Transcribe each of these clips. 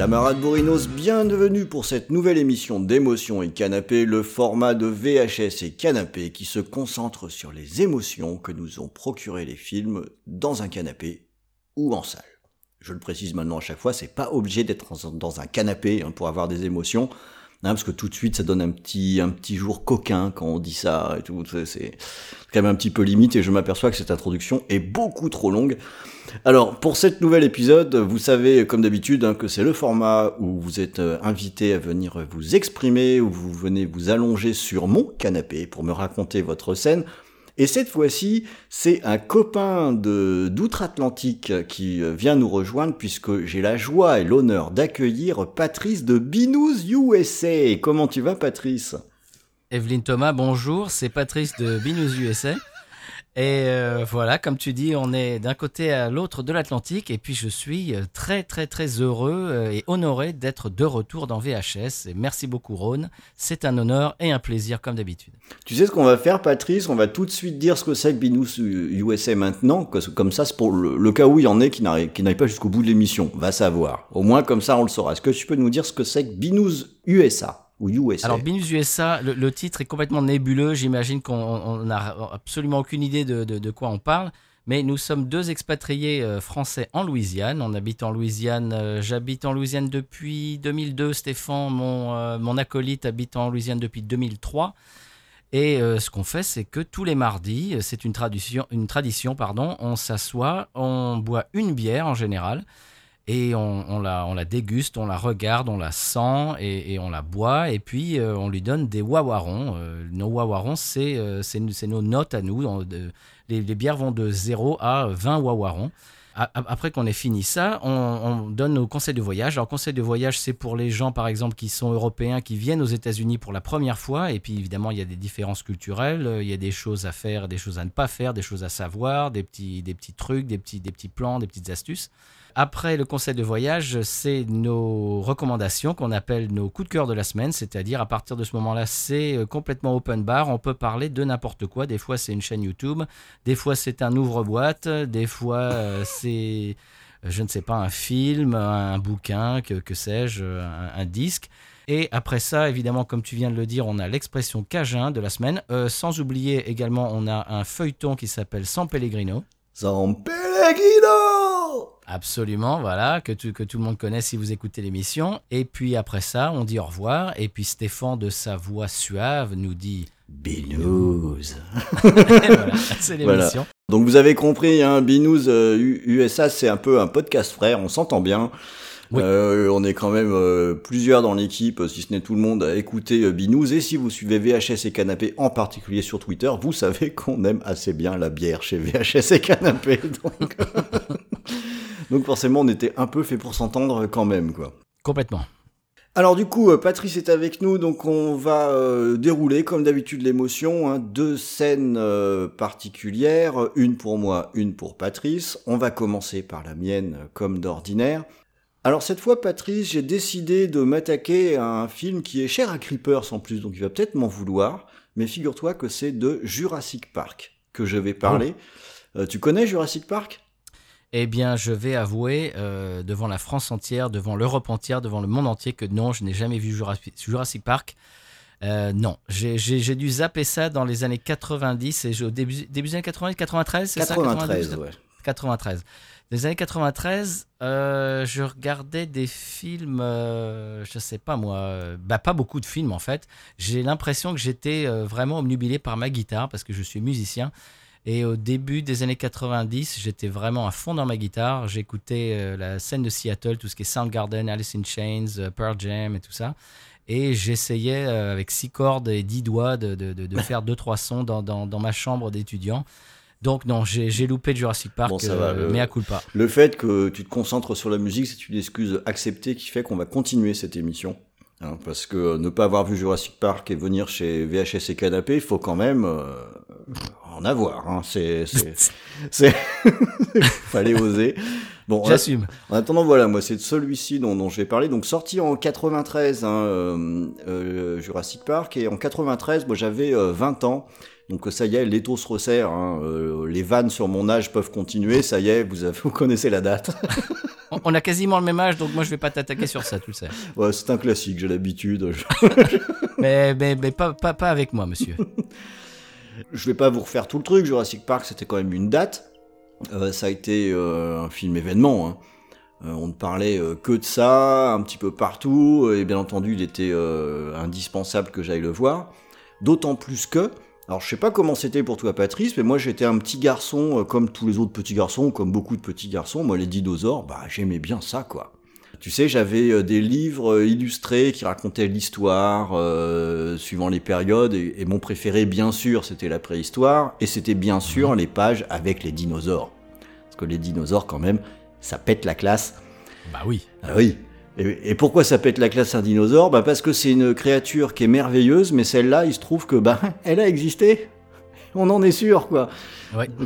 Camarades Bourrinos, bienvenue pour cette nouvelle émission d'émotions et canapé, le format de VHS et canapé qui se concentre sur les émotions que nous ont procuré les films dans un canapé ou en salle. Je le précise maintenant à chaque fois, c'est pas obligé d'être dans un canapé hein, pour avoir des émotions. Parce que tout de suite ça donne un petit un petit jour coquin quand on dit ça et tout. C'est quand même un petit peu limite et je m'aperçois que cette introduction est beaucoup trop longue. Alors pour cet nouvel épisode vous savez comme d'habitude hein, que c'est le format où vous êtes euh, invité à venir vous exprimer où vous venez vous allonger sur mon canapé pour me raconter votre scène et cette fois-ci, c'est un copain d'outre-Atlantique qui vient nous rejoindre puisque j'ai la joie et l'honneur d'accueillir Patrice de Binous USA. Comment tu vas, Patrice? Evelyne Thomas, bonjour. C'est Patrice de Binous USA. Et euh, voilà, comme tu dis, on est d'un côté à l'autre de l'Atlantique. Et puis je suis euh, très très très heureux euh, et honoré d'être de retour dans VHS. Merci beaucoup Rhône. C'est un honneur et un plaisir comme d'habitude. Tu sais ce qu'on va faire Patrice? On va tout de suite dire ce que c'est que Binous USA maintenant. Comme ça, c'est pour le, cas où il y en ait qui n'arrivent pas jusqu'au bout de l'émission. Va savoir. Au moins comme ça, on le saura. Est-ce que tu peux nous dire ce que c'est que Binous USA alors, Binus USA, le, titre est complètement nébuleux. J'imagine qu'on n'a absolument aucune idée de, quoi on parle. Mais nous sommes deux expatriés euh, français en Louisiane. On habite en Louisiane. Euh, j'habite en Louisiane depuis 2002. Stéphane, mon, euh, mon acolyte, habite en Louisiane depuis 2003. Et ce qu'on fait, c'est que tous les mardis, c'est une tradition, une tradition pardon, on s'assoit, on boit une bière en général et on, la, on, la, déguste, on la regarde, on la sent et, on la boit et puis euh, on lui donne des wawarons. Euh, nos wawarons, euh, c'est nos notes à nous. les, bières vont de 0 à 20 wawarons. Après qu'on ait fini ça, on, donne nos conseils de voyage. Alors, conseils de voyage, c'est pour les gens, par exemple, qui sont européens, qui viennent aux États-Unis pour la première fois. Et puis, évidemment, il y a des différences culturelles. Il y a des choses à faire, des choses à ne pas faire, des choses à savoir, des petits, des petits trucs, des petits, des petits plans, des petites astuces. Après le conseil de voyage, c'est nos recommandations qu'on appelle nos coups de cœur de la semaine, c'est-à-dire à partir de ce moment-là, c'est euh, complètement open bar, on peut parler de n'importe quoi. Des fois, c'est une chaîne YouTube, des fois, c'est un ouvre-boîte, des fois, euh, c'est, euh, je ne sais pas, un film, un bouquin, que, sais-je, un, disque. Et après ça, évidemment, comme tu viens de le dire, on a l'expression cajun de la semaine. sans oublier également, on a un feuilleton qui s'appelle San Pellegrino. San Pellegrino Absolument, voilà, que, que tout le monde connaît si vous écoutez l'émission. Et puis après ça, on dit au revoir. Et puis Stéphane, de sa voix suave, nous dit Binous. c'est l'émission. Donc vous avez compris, hein, Binous USA, euh, c'est un peu un podcast frère, on s'entend bien. Euh, on est quand même euh, plusieurs dans l'équipe, si ce n'est tout le monde, à écouter Binous. Et si vous suivez VHS et Canapé, en particulier sur Twitter, vous savez qu'on aime assez bien la bière chez VHS et Canapé. Donc... Donc forcément, on était un peu fait pour s'entendre quand même, quoi. Complètement. Alors du coup, euh, Patrice est avec nous, donc on va euh, dérouler comme d'habitude l'émotion, hein, deux scènes euh, particulières, une pour moi, une pour Patrice. On va commencer par la mienne comme d'ordinaire. Alors cette fois, Patrice, j'ai décidé de m'attaquer à un film qui est cher à Creepers en plus, donc il va peut-être m'en vouloir, mais figure-toi que c'est de Jurassic Park que je vais parler. Oh. tu connais Jurassic Park? Eh bien, je vais avouer euh, devant la France entière, devant l'Europe entière, devant le monde entier que non, je n'ai jamais vu Jurassic Park. Euh, non, j'ai dû zapper ça dans les années 90 et au début, début des années 90, 93, c'est ça 93, ouais. 93. Dans les années 93, euh, je regardais des films, je je sais pas moi, bah, pas beaucoup de films en fait. J'ai l'impression que j'étais vraiment omnubilé par ma guitare parce que je suis musicien. Et au début des années 90, j'étais vraiment à fond dans ma guitare. J'écoutais euh, la scène de Seattle, tout ce qui est Soundgarden, Alice in Chains, euh, Pearl Jam et tout ça. Et j'essayais euh, avec six cordes et dix doigts de, de, de, faire deux trois sons dans, dans, dans ma chambre d'étudiant. Donc non, j'ai loupé Jurassic Park, mais à coup pas. Le fait que tu te concentres sur la musique, c'est une excuse acceptée qui fait qu'on va continuer cette émission Hein, parce que ne pas avoir vu Jurassic Park et venir chez VHS et Canapé, il faut quand même en avoir. Hein. C'est, c'est, c'est... fallait oser. Bon, j'assume. En attendant, voilà, moi c'est de celui-ci dont, dont je vais parler. Donc sorti en 93, hein, euh, euh, Jurassic Park, et en 93, moi j'avais 20 ans. Donc ça y est, l'étau se resserre. Hein, les vannes sur mon âge peuvent continuer. Ça y est, vous, avez, vous connaissez la date. on a quasiment le même âge, donc moi je vais pas t'attaquer sur ça, tu le sais. Ouais, c'est un classique, j'ai l'habitude. mais mais, mais pas, pas, pas avec moi, monsieur. Je vais pas vous refaire tout le truc. Jurassic Park, c'était quand même une date. Euh, ça a été euh, un film événement. Hein. Euh, on ne parlait que de ça, un petit peu partout, et bien entendu, il était indispensable que j'aille le voir. D'autant plus que, alors je sais pas comment c'était pour toi Patrice, mais moi j'étais un petit garçon, comme tous les autres petits garçons, comme beaucoup de petits garçons, moi les dinosaures, bah j'aimais bien ça quoi. Tu sais, j'avais euh, des livres euh, illustrés qui racontaient l'histoire suivant les périodes, et, mon préféré bien sûr c'était la préhistoire, et c'était bien sûr mhm. les pages avec les dinosaures. Parce que les dinosaures quand même, ça pète la classe. Bah oui. Ah oui, et, pourquoi ça pète la classe un dinosaure? Bah Parce que c'est une créature qui est merveilleuse, mais celle-là, il se trouve que bah, elle a existé. On en est sûr, quoi.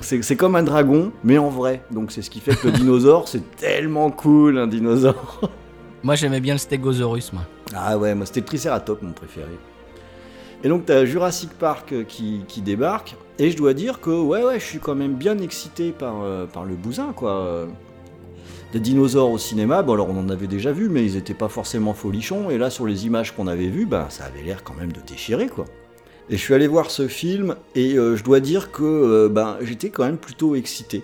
C'est comme un dragon, mais en vrai. Donc c'est ce qui fait que le dinosaure, c'est tellement cool, un dinosaure. Moi, j'aimais bien le stégosaurus, moi. Ah ouais, moi, c'était le Triceratops, mon préféré. Et donc, t'as Jurassic Park euh, qui, qui, débarque. Et je dois dire que, ouais, ouais, je suis quand même bien excité par, euh, par le bousin, quoi des dinosaures au cinéma, bon alors on en avait déjà vu, mais ils étaient pas forcément folichons, et là sur les images qu'on avait vues, bah, ça avait l'air quand même de déchirer quoi. Et je suis allé voir ce film, et euh, je dois dire que euh, ben, j'étais quand même plutôt excité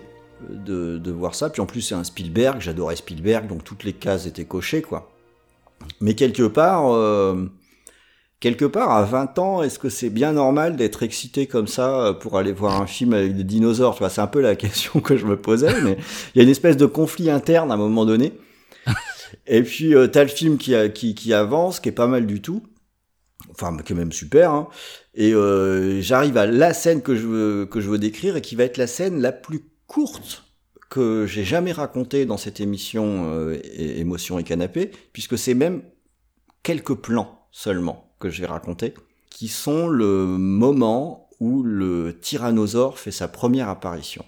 de, de voir ça, puis en plus c'est un Spielberg, j'adorais Spielberg, donc toutes les cases étaient cochées quoi. Mais quelque part, euh, quelque part, à 20 ans, est-ce que c'est bien normal d'être excité comme ça euh, pour aller voir un film avec des dinosaures? Tu vois, c'est un peu la question que je me posais, mais il y a une espèce de conflit interne à un moment donné. Et puis, euh, t'as le film qui, qui, qui, avance, qui est pas mal du tout. Enfin, qui est même super. Hein. Et euh, j'arrive à la scène que je, veux, que je veux décrire et qui va être la scène la plus courte que j'ai jamais racontée dans cette émission euh, Émotion et Canapé, puisque c'est même quelques plans seulement que je vais raconter, qui sont le moment où le tyrannosaure fait sa première apparition.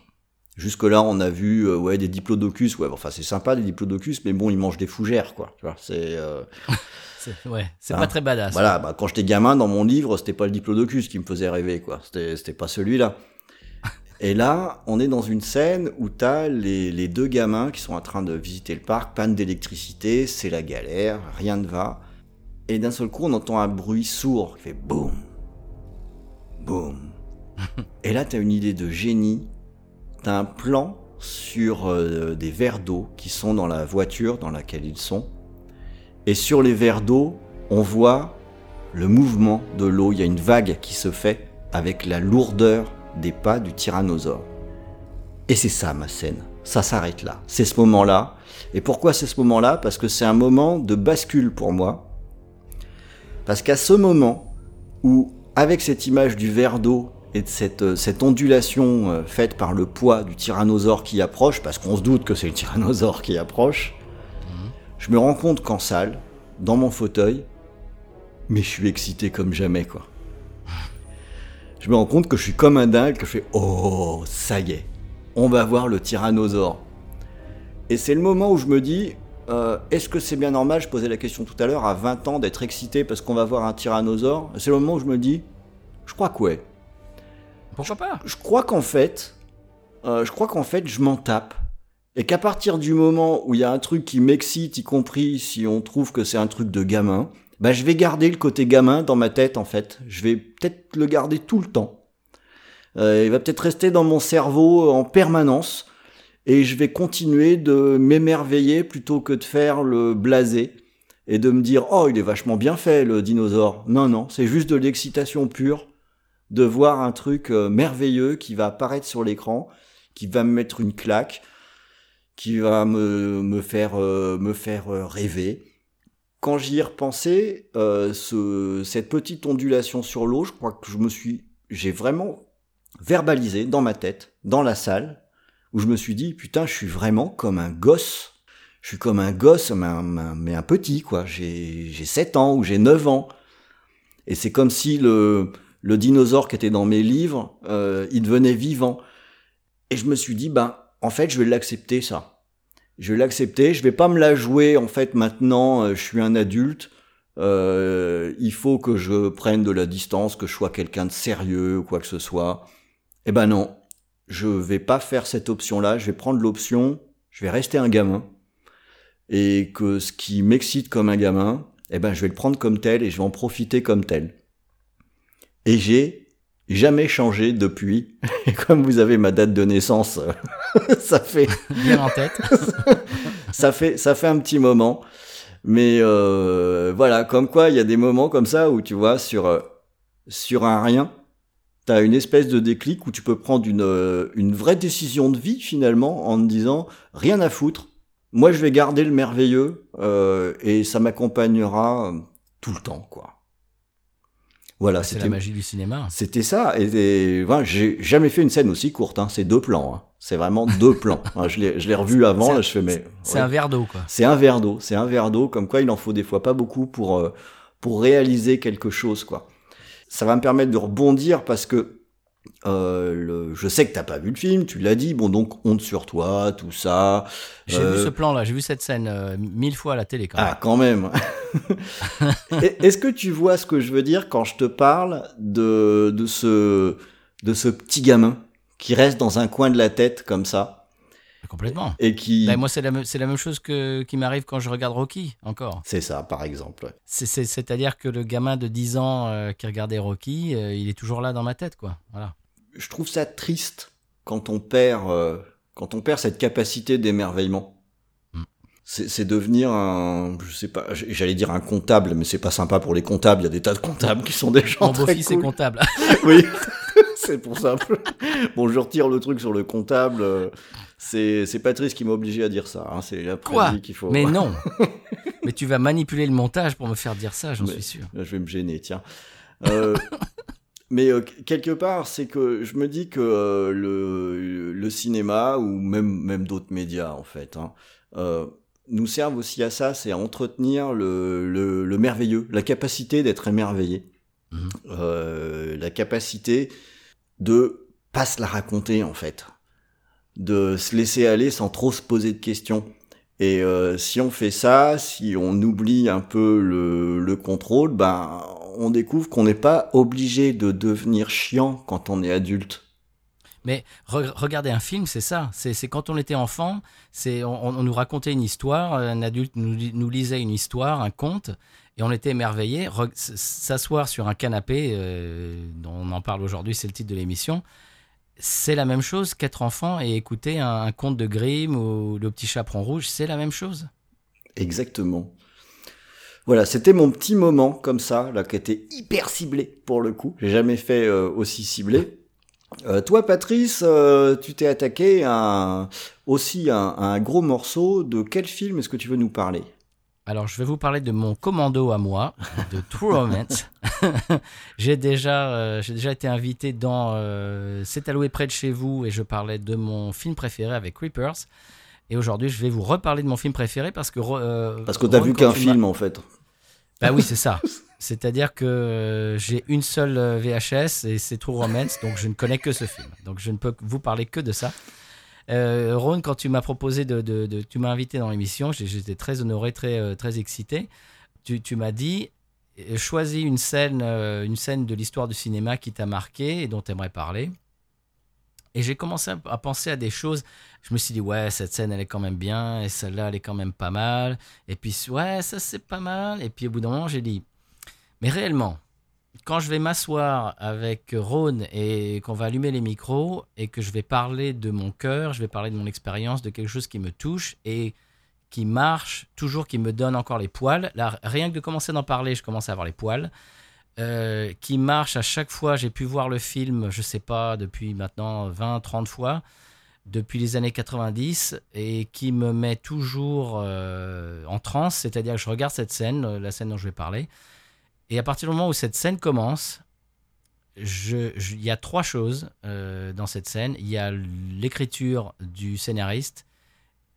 Jusque-là, on a vu euh, ouais des diplodocus, ouais, enfin c'est sympa des diplodocus, mais bon, ils mangent des fougères, quoi. Tu vois, c'est euh, ouais, c'est pas hein. très badass. Voilà, bah, quand j'étais gamin, dans mon livre, c'était pas le diplodocus qui me faisait rêver, quoi. C'était pas celui-là. Et là, on est dans une scène où t'as les, les deux gamins qui sont en train de visiter le parc, panne d'électricité, c'est la galère, rien ne va. Et d'un seul coup, on entend un bruit sourd qui fait boum, boum. et là, tu as une idée de génie. Un plan sur euh, des verres d'eau qui sont dans la voiture dans laquelle ils sont. Et sur les verres d'eau, on voit le mouvement de l'eau. Il y a une vague qui se fait avec la lourdeur des pas du tyrannosaure. Et c'est ça ma scène. Ça s'arrête là. C'est ce moment-là. Et pourquoi c'est ce moment-là? Parce que c'est un moment de bascule pour moi parce qu'à ce moment où, avec cette image du verre d'eau et de cette, euh, cette ondulation euh, faite par le poids du tyrannosaure qui approche, parce qu'on se doute que c'est le tyrannosaure qui approche, je me rends compte qu'en salle, dans mon fauteuil, mais je suis excité comme jamais, quoi. Je me rends compte que je suis comme un dingue, que je fais Oh, ça y est, on va voir le tyrannosaure. Et c'est le moment où je me dis euh, est-ce que c'est bien normal, je posais la question tout à l'heure, à 20 ans d'être excité parce qu'on va voir un tyrannosaure? C'est le moment où je me dis, je crois que ouais. Pourquoi pas Je crois qu'en fait, euh, je crois qu'en fait, je m'en tape. Et qu'à partir du moment où il y a un truc qui m'excite, y compris si on trouve que c'est un truc de gamin, bah je vais garder le côté gamin dans ma tête en fait. Je vais peut-être le garder tout le temps. Euh, il va peut-être rester dans mon cerveau en permanence et je vais continuer de m'émerveiller plutôt que de faire le blasé et de me dire oh il est vachement bien fait le dinosaure. Non non, c'est juste de l'excitation pure de voir un truc euh, merveilleux qui va apparaître sur l'écran, qui va me mettre une claque, qui va me, me faire euh, me faire euh, rêver. Quand j'y ai repensé, ce, cette petite ondulation sur l'eau, je crois que je me suis, j'ai vraiment verbalisé dans ma tête, dans la salle, où je me suis dit, putain, je suis vraiment comme un gosse. Je suis comme un gosse, mais un, mais un petit, quoi. J'ai 7 ans ou j'ai 9 ans. Et c'est comme si le, le dinosaure qui était dans mes livres, euh, il devenait vivant. Et je me suis dit, ben, en fait, je vais l'accepter, ça. Je vais l'accepter, je vais pas me la jouer, en fait, maintenant, euh, je suis un adulte. Euh, il faut que je prenne de la distance, que je sois quelqu'un de sérieux ou quoi que ce soit. Eh ben non, je vais pas faire cette option-là, je vais prendre l'option, je vais rester un gamin. Et que ce qui m'excite comme un gamin, eh ben je vais le prendre comme tel et je vais en profiter comme tel. Et j'ai jamais changé depuis. Et comme vous avez ma date de naissance, ça fait bien en tête. ça fait ça fait un petit moment. Mais euh, voilà, comme quoi il y a des moments comme ça où tu vois sur euh, sur un rien, tu as une espèce de déclic où tu peux prendre une euh, une vraie décision de vie finalement en te disant rien à foutre. Moi, je vais garder le merveilleux euh, et ça m'accompagnera tout le temps, quoi. Voilà, c'est la magie du cinéma. C'était ça. Et, j'ai jamais fait une scène aussi courte. Hein. C'est deux plans. Hein. C'est vraiment deux plans. je l'ai revu avant. Là, je fais mais. C'est un verre d'eau, quoi. C'est un verre d'eau. C'est un verre d'eau. Comme quoi, il en faut des fois pas beaucoup pour euh, pour réaliser quelque chose, quoi. Ça va me permettre de rebondir parce que euh, le, je sais que t'as pas vu le film, tu l'as dit, bon donc honte sur toi, tout ça. J'ai vu ce plan-là, j'ai vu cette scène euh, mille fois à la télé quand même. Ah quand même. Est-ce que tu vois ce que je veux dire quand je te parle de, de, ce, de ce petit gamin qui reste dans un coin de la tête comme ça? Complètement. Et qui. Ben, moi, c'est la, la, même chose que, qui m'arrive quand je regarde Rocky, encore. C'est ça, par exemple. C'est-à-dire que le gamin de 10 ans euh, qui regardait Rocky, il est toujours là dans ma tête, quoi. Voilà je trouve ça triste quand on perd, euh, quand on perd cette capacité d'émerveillement. Mm. C'est devenir un, je sais pas, j'allais dire un comptable, mais c'est pas sympa pour les comptables. Il y a des tas de comptables qui sont des gens Mon beau-fils est comptable. oui, c'est pour ça. Bon, je retire le truc sur le comptable. C'est Patrice qui m'a obligé à dire ça. Hein. C'est après qu'il faut. Mais non. mais tu vas manipuler le montage pour me faire dire ça, j'en suis sûr. Je vais me gêner, tiens. Euh, mais euh, quelque part, c'est que je me dis que euh, le, le, cinéma ou même même d'autres médias en fait hein, euh, nous servent aussi à ça, c'est à entretenir le, le, le, merveilleux, la capacité d'être émerveillé, mmh. la capacité de pas se la raconter en fait, de se laisser aller sans trop se poser de questions. Et si on fait ça, si on oublie un peu le, le contrôle, ben on découvre qu'on n'est pas obligé de devenir chiant quand on est adulte. Mais regarder un film, c'est ça. C'est quand on était enfant, c'est on, nous racontait une histoire, un adulte nous, lisait une histoire, un conte, et on était émerveillé. S'asseoir sur un canapé, euh, dont on en parle aujourd'hui, c'est le titre de l'émission. C'est la même chose qu'être enfant et écouter un, un, conte de Grimm ou Le Petit Chaperon Rouge, c'est la même chose? Exactement. Voilà, c'était mon petit moment comme ça, là, qui était hyper ciblé pour le coup. J'ai jamais fait euh, aussi ciblé. Euh, toi, Patrice, euh, tu t'es attaqué à aussi à, un gros morceau. De quel film est-ce que tu veux nous parler? Alors, je vais vous parler de mon commando à moi, de True Romance. j'ai déjà, j'ai déjà été invité dans C'est alloué près de chez vous et je parlais de mon film préféré avec Reapers. Et aujourd'hui, je vais vous reparler de mon film préféré parce que. Euh, parce que tu vu qu'un film en fait. Bah oui, c'est ça. C'est-à-dire que euh, j'ai une seule euh, VHS et c'est True Romance, donc je ne connais que ce film. Donc je ne peux vous parler que de ça. Euh, Ron, quand tu m'as proposé de, tu m'as invité dans l'émission, j'étais très honoré, très très excité. Tu, m'as dit choisis une scène, une scène de l'histoire du cinéma qui t'a marqué et dont tu aimerais parler. Et j'ai commencé à penser à des choses. Je me suis dit, ouais, cette scène, elle est quand même bien, et celle-là, elle est quand même pas mal. Et puis, ouais, ça, c'est pas mal. Et puis, au bout d'un moment, j'ai dit, mais réellement, quand je vais m'asseoir avec Rhône et qu'on va allumer les micros et que je vais parler de mon cœur, je vais parler de mon expérience, de quelque chose qui me touche et qui marche, toujours qui me donne encore les poils. Là, rien que de commencer d'en parler, je commence à avoir les poils. Euh, qui marche à chaque fois. J'ai pu voir le film, je sais pas, depuis maintenant 20, 30 fois, depuis les années 90, et qui me met toujours euh, en transe, c'est-à-dire que je regarde cette scène, euh, la scène dont je vais parler, et à partir du moment où cette scène commence, il y a trois choses dans cette scène. Il y a l'écriture du scénariste,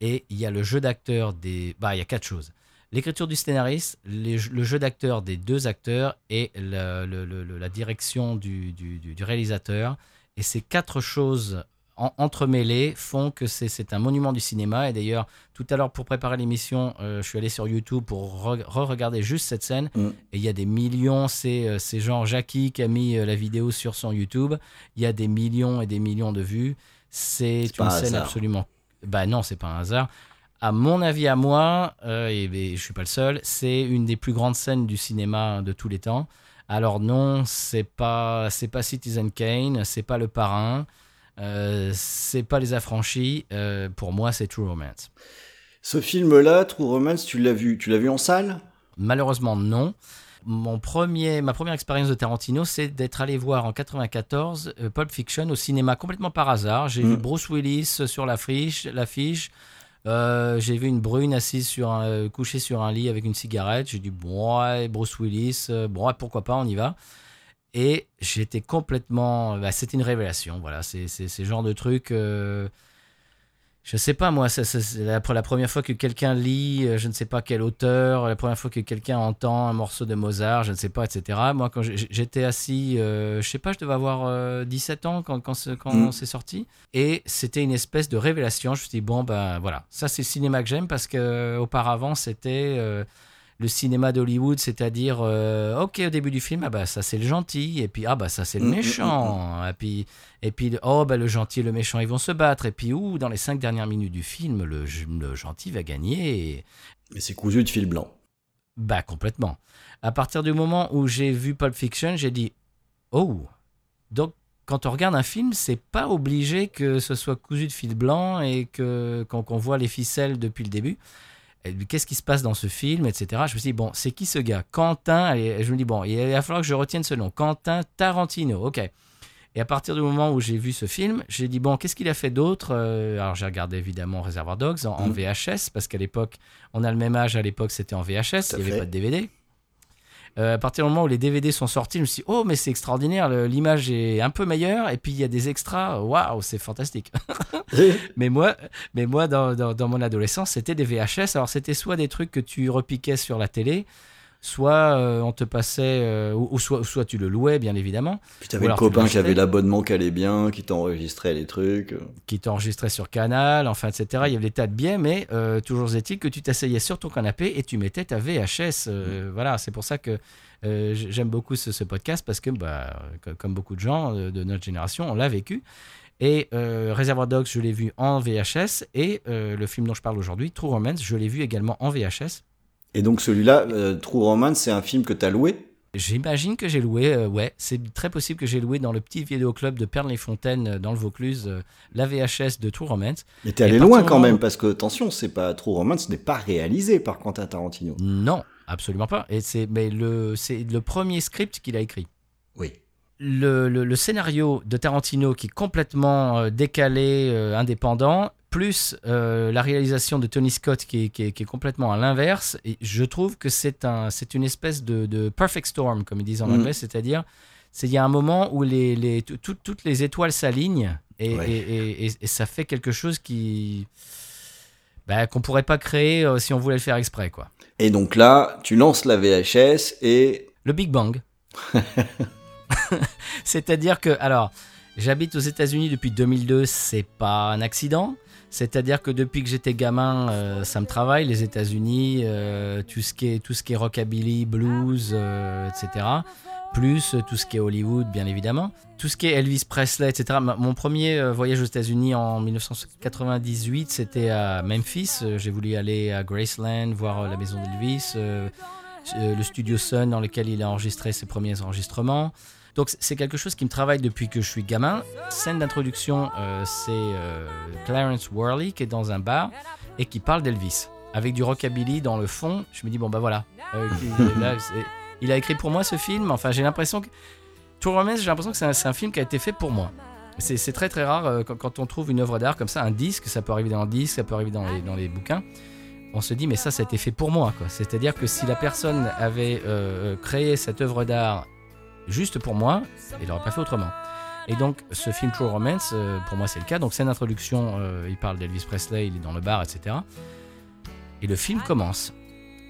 et il y a le jeu d'acteur des. Bah, il y a quatre choses. L'écriture du scénariste, le jeu d'acteur des deux acteurs et la direction du réalisateur. Et ces quatre choses en- entremêlées font que c'est un monument du cinéma. Et d'ailleurs, tout à l'heure, pour préparer l'émission, euh, je suis allé sur YouTube pour re- re-regarder juste cette scène. Mm. Et il y a des millions, c'est euh, genre Jackie qui a mis euh, la vidéo sur son YouTube. Il y a des millions et des millions de vues. C'est une un scène hasard. absolument. Bah non, c'est pas un hasard. À mon avis, à moi, euh, et, et je suis pas le seul, c'est une des plus grandes scènes du cinéma de tous les temps. Alors non, c'est pas, c'est pas Citizen Kane, c'est pas Le Parrain, euh, c'est pas Les Affranchis. euh, pour moi, c'est True Romance. Ce film-là, True Romance, tu l'as vu, tu l'as vu en salle? Malheureusement, non. Mon premier, ma première expérience de Tarantino, c'est d'être allé voir en 94 euh, Pulp Fiction au cinéma complètement par hasard. J'ai Mm. vu Bruce Willis sur l'affiche, l'affiche. Euh, j'ai vu une brune assise sur un, couchée sur un lit avec une cigarette. J'ai dit bon ouais, Bruce Willis, bon ouais, pourquoi pas, on y va. Et j'étais complètement, bah, c'était une révélation. Voilà, c'est ce genre de truc. euh, je sais pas moi, c'est la, première fois que quelqu'un lit, euh, je ne sais pas quel auteur, la première fois que quelqu'un entend un morceau de Mozart, je ne sais pas, etc. Moi, quand j'étais assis, euh, je sais pas, je devais avoir euh, 17 ans quand, quand, Mm. c'est sorti, et c'était une espèce de révélation. Je me suis dit bon ben voilà, ça c'est le cinéma que j'aime parce que euh, auparavant c'était euh, le cinéma d'Hollywood, c'est-à-dire euh, ok au début du film, ah bah ça c'est le gentil, et puis ah bah ça c'est le Mm, mm, mm, méchant, et puis et puis, oh, bah, le gentil et le méchant, ils vont se battre. Et puis, ouh, dans les cinq dernières minutes du film, le, le gentil va gagner. Et- Mais c'est cousu de fil blanc. Bah, complètement. À partir du moment où j'ai vu Pulp Fiction, j'ai dit, oh, donc quand on regarde un film, c'est pas obligé que ce soit cousu de fil blanc et que qu'on qu'on voit les ficelles depuis le début. Qu'est-ce qui se passe dans ce film, etc. Je me suis dit, bon, c'est qui ce gars? Quentin, et je me dis, bon, il va falloir que je retienne ce nom. Quentin Tarantino, ok. Et à partir du moment où j'ai vu ce film, j'ai dit, bon, qu'est-ce qu'il a fait d'autre Euh, Alors j'ai regardé évidemment Reservoir Dogs en, en Mhm. VHS, parce qu'à l'époque, on a le même âge, à l'époque c'était en VHS, il n'y avait pas de DVD. Euh, à partir du moment où les DVD sont sortis, je me suis dit, oh, mais c'est extraordinaire, l'image est un peu meilleure, et puis il y a des extras, waouh, c'est fantastique. mais moi, mais moi dans, dans- dans mon adolescence, c'était des VHS. Alors, c'était soit des trucs que tu repiquais sur la télé, soit euh, on te passait, euh, ou, ou soit, soit tu le louais, bien évidemment, Puis t'avais le copain qui avait l'abonnement qui allait bien, qui t'enregistrait les trucs. qui t'enregistrait sur Canal, enfin, etc. Il y avait des tas de biais, mais euh, toujours est-il que tu t'asseyais sur ton canapé et tu mettais ta VHS. euh, Voilà, c'est pour ça que j'aime beaucoup ce, ce podcast parce que, bah, co- comme beaucoup de gens de notre génération, on l'a vécu. Et euh, Reservoir Dogs, je l'ai vu en VHS. Et euh, le film dont je parle aujourd'hui, True Romance, je l'ai vu également en VHS. Et donc celui-là, euh, True Romance, c'est un film que t'as loué? J'imagine que j'ai loué, euh, ouais, c'est très possible que j'ai loué dans le petit vidéoclub de Perles-les-Fontaines euh, dans le Vaucluse, euh, la VHS de True Romance. Mais t'es allé loin quand même, parce que attention, c'est pas True Romance n'est pas réalisé par Quentin Tarantino. Non, absolument pas. Et c'est mais le c'est le premier script qu'il a écrit. Oui. Le, le- le scénario de Tarantino qui est complètement euh, décalé, euh, indépendant, plus euh, la réalisation de Tony Scott qui est, qui est- qui est complètement à l'inverse. Et je trouve que c'est un c'est une espèce de, de perfect storm comme ils disent en Mhm. anglais, c'est-à-dire c'est il y a un moment où les, les tout- tout- toutes les étoiles s'alignent et, Ouais. et- et- et- et ça fait quelque chose qui bah, qu'on pourrait pas créer si on voulait le faire exprès quoi. Et donc là, tu lances la VHS et Le Big Bang. C'est-à-dire que, alors, j'habite aux États-Unis depuis 2002, c'est pas un accident. C'est-à-dire que depuis que j'étais gamin, euh, ça me travaille, les États-Unis, euh, tout, ce qui est, tout ce qui est rockabilly, blues, euh, etc. Plus tout ce qui est Hollywood, bien évidemment. Tout ce qui est Elvis Presley, etc. Mon premier voyage aux États-Unis en 1998, c'était à Memphis. J'ai voulu aller à Graceland, voir la maison d'Elvis. le studio Sun dans lequel il a enregistré ses premiers enregistrements. Donc c'est quelque chose qui me travaille depuis que je suis gamin. Scène d'introduction, euh, c'est euh, Clarence Worley qui est dans un bar et qui parle d'Elvis avec du rockabilly dans le fond. Je me dis bon bah voilà, Euh, là, il a écrit pour moi ce film. Enfin j'ai l'impression que True Romance, j'ai l'impression que c'est un, film qui a été fait pour moi. C'est très très rare quand, quand on trouve une œuvre d'art comme ça, un disque, ça peut arriver dans un disque, ça peut arriver dans les, dans les bouquins. On se dit mais ça ça a été fait pour moi. C'est-à-dire que si la personne avait euh, créé cette œuvre d'art juste pour moi, il n'aurait pas fait autrement. Et donc, ce film True Romance, euh, pour moi, c'est le cas. Donc, une introduction. euh, il parle d'Elvis Presley, il est dans le bar, etc. Et le film commence.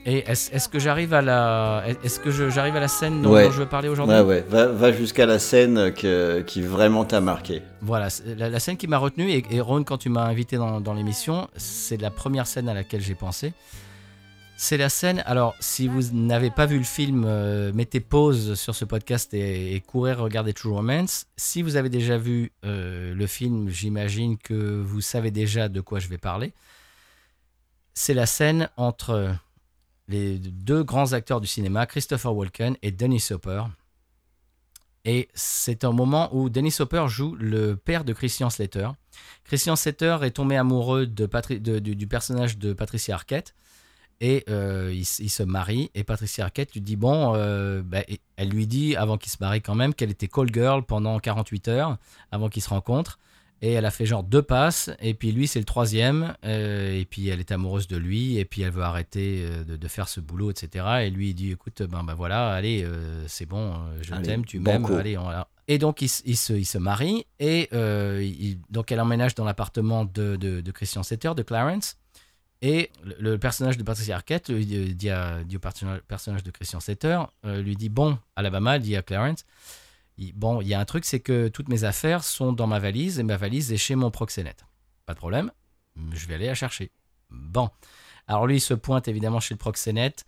Et est-ce que j'arrive à la, est-ce que j'arrive à la scène dont, Ouais. dont je veux parler aujourd'hui? Ouais, ouais, va, va jusqu'à la scène que- qui vraiment t'a marqué. Voilà, la, la scène qui m'a retenu, et, et Ron, quand tu m'as invité dans, dans l'émission, c'est la première scène à laquelle j'ai pensé. C'est la scène, alors si vous n'avez pas vu le film, euh, mettez pause sur ce podcast et, courez regarder True Romance. Si vous avez déjà vu euh, le film, j'imagine que vous savez déjà de quoi je vais parler. C'est la scène entre les deux grands acteurs du cinéma, Christopher Walken et Dennis Hopper. Et c'est un moment où Dennis Hopper joue le père de Christian Slater. Christian Slater est tombé amoureux de du personnage de Patricia Arquette et euh, il, s- il se marie. Et Patricia Arquette lui dit Bon, euh, bah, elle lui dit, avant qu'il se marie quand même, qu'elle était call girl pendant 48 heures avant qu'ils se rencontrent. Et elle a fait genre deux passes, et puis lui c'est le troisième, euh, et puis elle est amoureuse de lui, et puis elle veut arrêter de, de faire ce boulot, etc. Et lui il dit écoute, ben, ben voilà, allez, c'est bon, je t'aime, tu m'aimes, allez, on va- Et donc il, s- il se, il se marie, et euh, il- donc elle emménage dans l'appartement de, de, de Christian Setter, de Clarence. Et le, le personnage de Patricia Arquette lui dit, dit à- dit au personnage, de Christian Setter, euh, lui dit Bon, Alabama, dit à Clarence, il- Bon, il y a un truc, c'est que toutes mes affaires sont dans ma valise et ma valise est chez mon proxénète. Pas de problème, je vais aller la chercher. Bon. Alors lui, il se pointe évidemment chez le proxénète.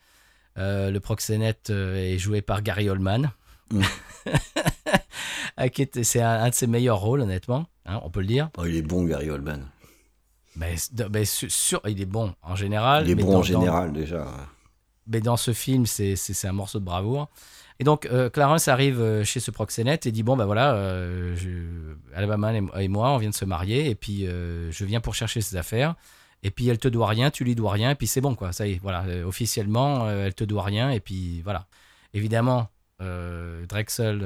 Euh, le proxénète euh, est joué par Gary Oldman. Mm. Ah, est- C'est un, un de ses meilleurs rôles, honnêtement, hein, on peut le dire. Oh, il est bon, Gary Oldman. Mais, mais sur, sur- il est bon en général. Il est mais bon dans- en dans- général, déjà. mais dans ce film, c'est un morceau de bravoure. Et donc, euh, Clarence arrive euh, chez ce proxénète et dit Bon, ben voilà, euh, je- Alabama et moi, on vient de se marier, et puis euh, je viens pour chercher ses affaires. Et puis elle te doit rien, tu lui dois rien, et puis c'est bon, quoi. Ça y est, voilà. Officiellement, elle te doit rien, et puis voilà. Évidemment, Drexel,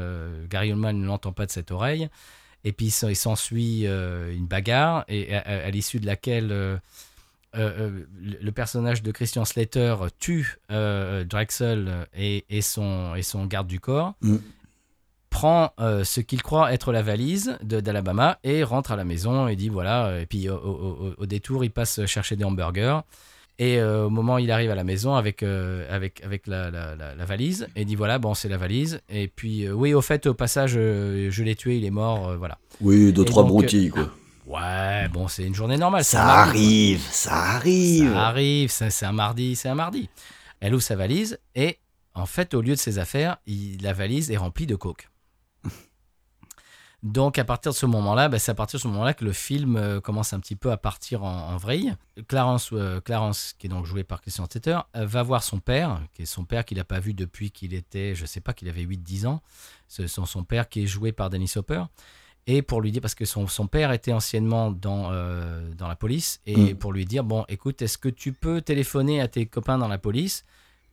Gary Oldman ne l'entend pas de cette oreille. Et puis il s'en- il s'ensuit euh, une bagarre, et à, l'issue de laquelle. euh, euh, le personnage de Christian Slater tue Drexel et, et son, et son garde du corps, Mm. prend ce qu'il croit être la valise de- d'Alabama et rentre à la maison et dit voilà, et puis au, au- au- au détour il passe chercher des hamburgers. Et euh, au moment où il arrive à la maison avec, euh, avec, avec la, la- la- la valise, et dit voilà, bon, c'est la valise. Et puis, euh, oui, au fait, au passage, je l'ai tué, il est mort, voilà. Oui, deux, Et trois donc, broutilles, quoi. Ouais, bon, c'est une journée normale. Ça mardi, arrive, ça arrive. Ça arrive, c'est un mardi, c'est un mardi. Elle ouvre sa valise et en fait, au lieu de ses affaires, il- la valise est remplie de coke. Donc à partir de ce moment-là, bah, c'est à partir de ce moment-là que le film euh, commence un petit peu à partir en, en vrille. Clarence, euh, Clarence, qui est donc joué par Christian Tetter, euh, va voir son père, qui est son père qu'il n'a pas vu depuis qu'il était, je sais pas, qu'il avait 8-10 ans. C'est son, son père qui est joué par Dennis Hopper. Et pour lui dire, parce que son, son père était anciennement dans, dans la police, et Mm. pour lui dire, bon, écoute, est-ce que tu peux téléphoner à tes copains dans la police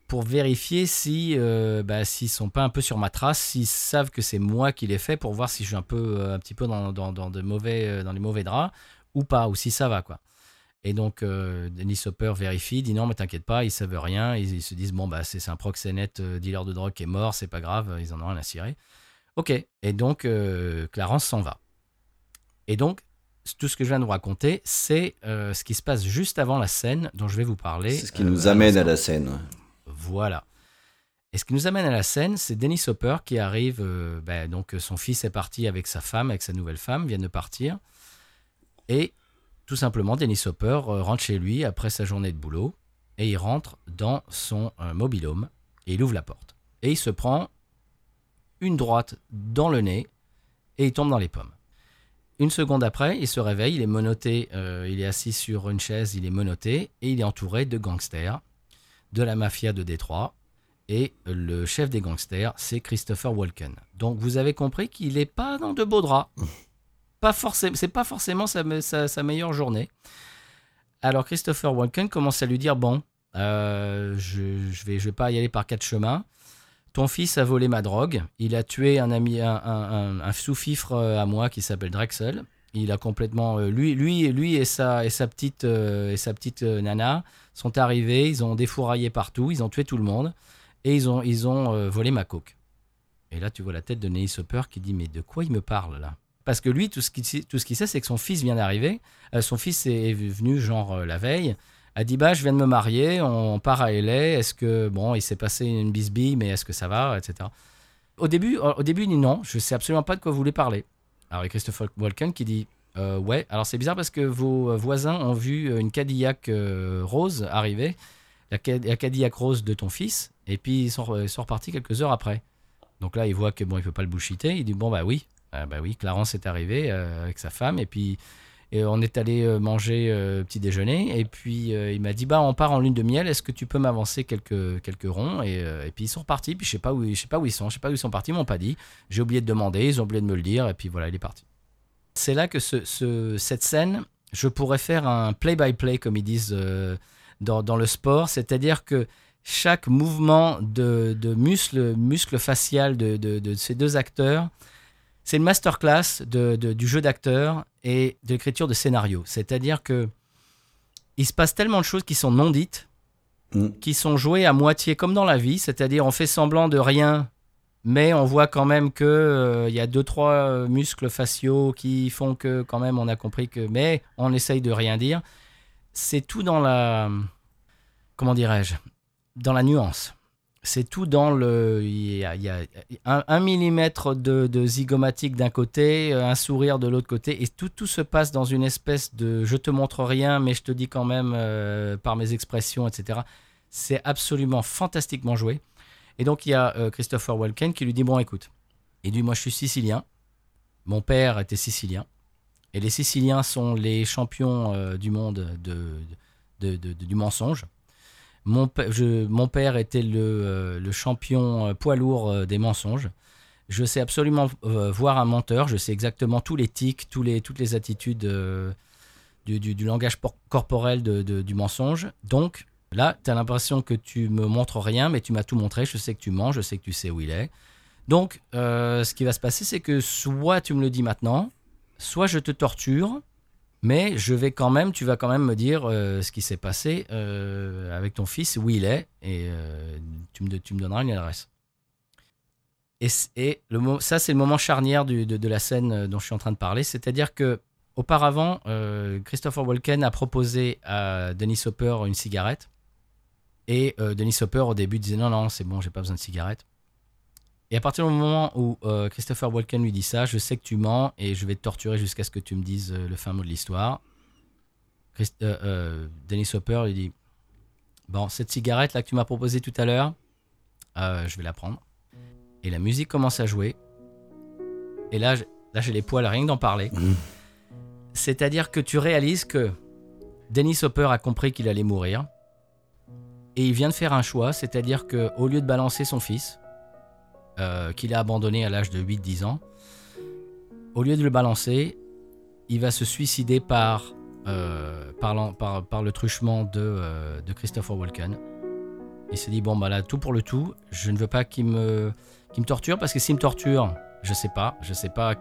pour vérifier si euh, bah, s'ils sont pas un peu sur ma trace, s'ils savent que c'est moi qui l'ai fait, pour voir si je suis un peu euh, un petit peu dans, dans, dans de mauvais euh, dans les mauvais draps ou pas, ou si ça va quoi. Et donc euh, Dennis Hopper vérifie, dit non mais t'inquiète pas, ils savent rien, ils, ils se disent bon bah c'est un proxénète euh, dealer de drogue qui est mort, c'est pas grave, ils en ont rien à cirer. Ok, et donc euh, Clarence s'en va. Et donc tout ce que je viens de vous raconter, c'est euh, ce qui se passe juste avant la scène dont je vais vous parler. C'est ce qui nous amène à la scène. Voilà. Et ce qui nous amène à la scène, c'est Dennis Hopper qui arrive. euh, ben, donc, son fils est parti avec sa femme, avec sa nouvelle femme, viennent de partir. Et tout simplement, Dennis Hopper euh, rentre chez lui après sa journée de boulot. Et il rentre dans son euh, mobilhome et il ouvre la porte. Et il se prend une droite dans le nez et il tombe dans les pommes. Une seconde après, il se réveille, il est menotté, euh, il est assis sur une chaise, il est menotté et il est entouré de gangsters de la mafia de Détroit. Et le chef des gangsters, c'est Christopher Walken. Donc vous avez compris qu'il n'est pas dans de beaux draps. Pas forcément, c'est pas forcément sa, me- sa- sa meilleure journée. Alors Christopher Walken commence à lui dire bon, euh, je, je vais, je vais pas y aller par quatre chemins. Ton fils a volé ma drogue. Il a tué un ami, un, un- un- un sous-fifre euh, à moi qui s'appelle Drexel. Il a complètement, euh, lui, lui, lui et sa et sa petite euh, et sa petite euh, nana sont arrivés. Ils ont défouraillé partout. Ils ont tué tout le monde et ils ont ils ont volé ma coke. Et là, tu vois la tête de Dennis Hopper qui dit Mais de quoi il me parle là? Parce que lui, tout ce qu'il tout ce qu'il sait, c'est que son fils vient d'arriver. Son fils est venu, genre, la veille. A dit Bah, je viens de me marier, on part à LA. Est-ce que, bon, il s'est passé une bisbille, mais est-ce que ça va etc. Au début, au début, il dit Non, je sais absolument pas de quoi vous voulez parler. Alors, il y a Christopher Walken qui dit euh, Ouais, alors c'est bizarre parce que vos voisins ont vu une Cadillac rose arriver, la, la Cadillac rose de ton fils, et puis ils sont, ils repartis quelques heures après. Donc là, il voit que bon, il peut pas le bullshiter. Il dit bon bah oui, euh, bah oui, Clarence est arrivé euh, avec sa femme. Et puis on est allé euh, manger petit déjeuner et puis il m'a dit bah on part en lune de miel. Est-ce que tu peux m'avancer quelques quelques ronds? Et, puis ils sont repartis. Puis je sais pas où je sais pas où ils sont. Je sais pas où ils sont partis. Ils m'ont pas dit. J'ai oublié de demander. Ils ont oublié de me le dire et puis voilà, il est parti. C'est là que ce, cette scène, je pourrais faire un play-by-play comme ils disent dans, dans le sport, c'est-à-dire que chaque mouvement de, de muscle, muscle facial de, ces deux acteurs, c'est une masterclass du jeu d'acteur et de l'écriture de scénario. C'est-à-dire que il se passe tellement de choses qui sont non dites, mm. qui sont jouées à moitié comme dans la vie, c'est-à-dire on fait semblant de rien, mais on voit quand même que euh, y a deux trois euh, muscles faciaux qui font que quand même on a compris que, mais on essaye de rien dire. C'est tout dans la, comment dirais-je, dans la nuance. C'est tout dans le. Il y a, un, millimètre de, zygomatique d'un côté, un sourire de l'autre côté, et tout, tout se passe dans une espèce de je te montre rien, mais je te dis quand même euh, par mes expressions, etc. C'est absolument fantastiquement joué. Et donc il y a euh, Christopher Walken qui lui dit Bon, écoute, il dit Moi je suis sicilien, mon père était sicilien, et les Siciliens sont les champions euh, du monde de, du mensonge. Mon, père était le, euh, champion euh, poids lourd euh, des mensonges. Je sais absolument voir un menteur. Je sais exactement tous les tics, toutes les attitudes du, langage corporel du mensonge. Donc, là, tu as l'impression que tu me montres rien, mais tu m'as tout montré. Je sais que tu mens, je sais que tu sais où il est. Donc, ce qui va se passer, c'est que soit tu me le dis maintenant, soit je te torture, mais je vais quand même, tu vas quand même me dire euh, ce qui s'est passé euh, avec ton fils, où il est, et euh, tu, me, donneras une adresse. Et, ça, c'est le moment charnière de, la scène dont je suis en train de parler. C'est-à-dire que auparavant, Christopher Walken a proposé à Dennis Hopper une cigarette. Et Dennis Hopper, au début, disait non, non, c'est bon, j'ai pas besoin de cigarette. Et à partir du moment où euh, Christopher Walken lui dit ça, je sais que tu mens et je vais te torturer jusqu'à ce que tu me dises euh, le fin mot de l'histoire. Euh, Dennis Hopper lui dit Bon, cette cigarette là que tu m'as proposée tout à l'heure, je vais la prendre. Et la musique commence à jouer. Et là, là j'ai les poils rien d'en parler. Mmh. C'est-à-dire que tu réalises que Dennis Hopper a compris qu'il allait mourir. Et il vient de faire un choix, c'est-à-dire qu'au lieu de balancer son fils, euh, qu'il a abandonné à l'âge de 8-10 ans, au lieu de le balancer, il va se suicider par, euh, par, le truchement de, euh, de, Christopher Walken. Il s'est dit, bon, bah là, tout pour le tout, je ne veux pas qu'il me, me torture, parce que s'il me torture, je sais pas, je sais pas,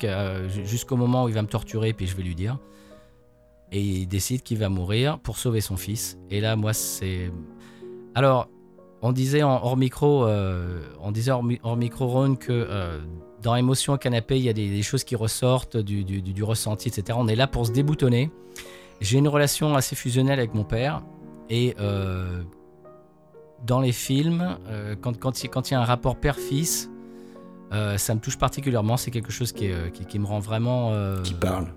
jusqu'au moment où il va me torturer, puis je vais lui dire. Et il décide qu'il va mourir pour sauver son fils. Et là, moi, c'est... Alors, on disait en, hors micro, euh, on disait hors, micro Ron que euh, dans émotion au canapé, il y a des, choses qui ressortent du, ressenti, etc. On est là pour se déboutonner. J'ai une relation assez fusionnelle avec mon père et euh, dans les films, quand, quand, il y a un rapport père-fils, ça me touche particulièrement. C'est quelque chose qui, qui, me rend vraiment. qui parle.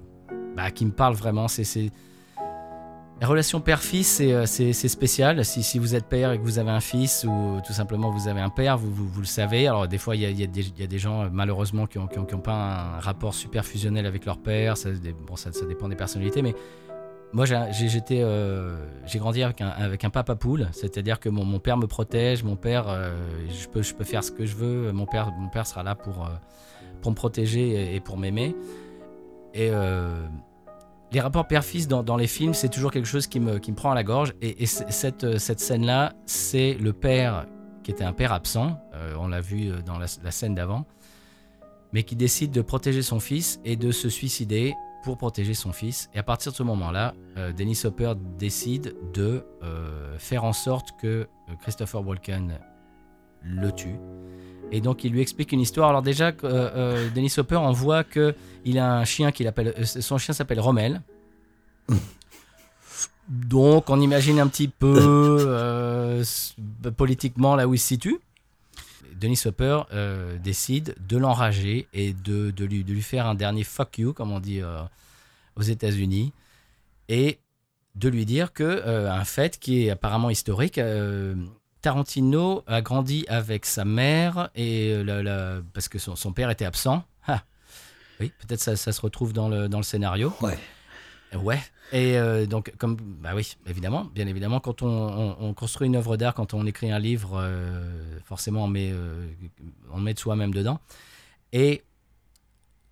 Bah, qui me parle vraiment. C'est la relation père-fils, euh, c'est spécial. Si, vous êtes père et que vous avez un fils ou tout simplement vous avez un père, vous, le savez. Alors des fois, il y a, des gens malheureusement qui n'ont pas un rapport super fusionnel avec leur père. Ça, bon, ça, dépend des personnalités, mais moi j'ai euh, grandi avec un, papa poule, c'est-à-dire que mon, père me protège, mon père, euh, je, peux, je peux faire ce que je veux, mon père, mon père sera là pour, pour me protéger et, et pour m'aimer. Et les rapports père-fils dans, les films, c'est toujours quelque chose qui me, prend à la gorge. Et, cette, euh, cette scène-là, c'est le père qui était un père absent, euh, on l'a vu euh, dans la, scène d'avant, mais qui décide de protéger son fils et de se suicider pour protéger son fils. Et à partir de ce moment-là, Dennis Hopper décide de faire en sorte que Christopher Walken le tue. Et donc il lui explique une histoire. Alors déjà, euh, euh, Dennis Hopper, on voit que il a un chien qu'il appelle, euh, son chien s'appelle Rommel. Donc on imagine un petit peu euh, politiquement là où il se situe. Dennis Hopper décide de l'enrager et de, de lui, de lui faire un dernier fuck you, comme on dit aux États-Unis, et de lui dire que un fait qui est apparemment historique. Tarantino a grandi avec sa mère et euh, la- la- parce que son, son père était absent. Ah. Oui, peut-être ça, ça se retrouve dans le, dans le scénario. Ouais. Ouais. Et euh, donc, comme, bah oui, évidemment, bien évidemment, quand on, on- on construit une œuvre d'art, quand on écrit un livre, euh, forcément, on met, euh, on met de soi-même dedans. Et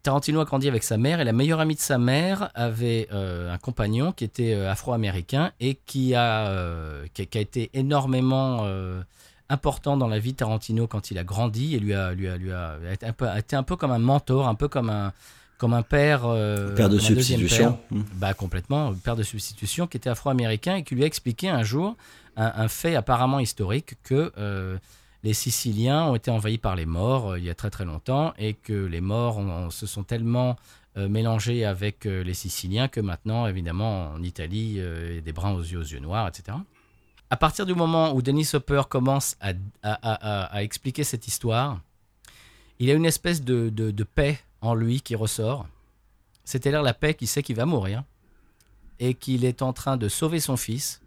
Tarantino a grandi avec sa mère, et la meilleure amie de sa mère avait euh, un compagnon qui était euh, afro-américain et qui a, euh, qui, a- qui a été énormément important dans la vie de Tarantino quand il a grandi et lui a, lui a, lui a été, un peu, a été un peu comme un mentor, un peu comme un, comme un père. Père de substitution. père. Bah complètement, père de substitution qui était afro-américain et qui lui a expliqué un jour un, un fait apparemment historique que les Siciliens ont été envahis par les morts euh, il y a très très longtemps et que les morts se sont tellement euh, mélangés avec euh, les Siciliens que maintenant évidemment en Italie il y a des bruns aux yeux, aux yeux noirs, etc. À partir du moment où Dennis Hopper commence à, expliquer cette histoire, il a une espèce de, de- de paix en lui qui ressort. C'est-à-dire la paix qui sait qu'il va mourir et qu'il est en train de sauver son fils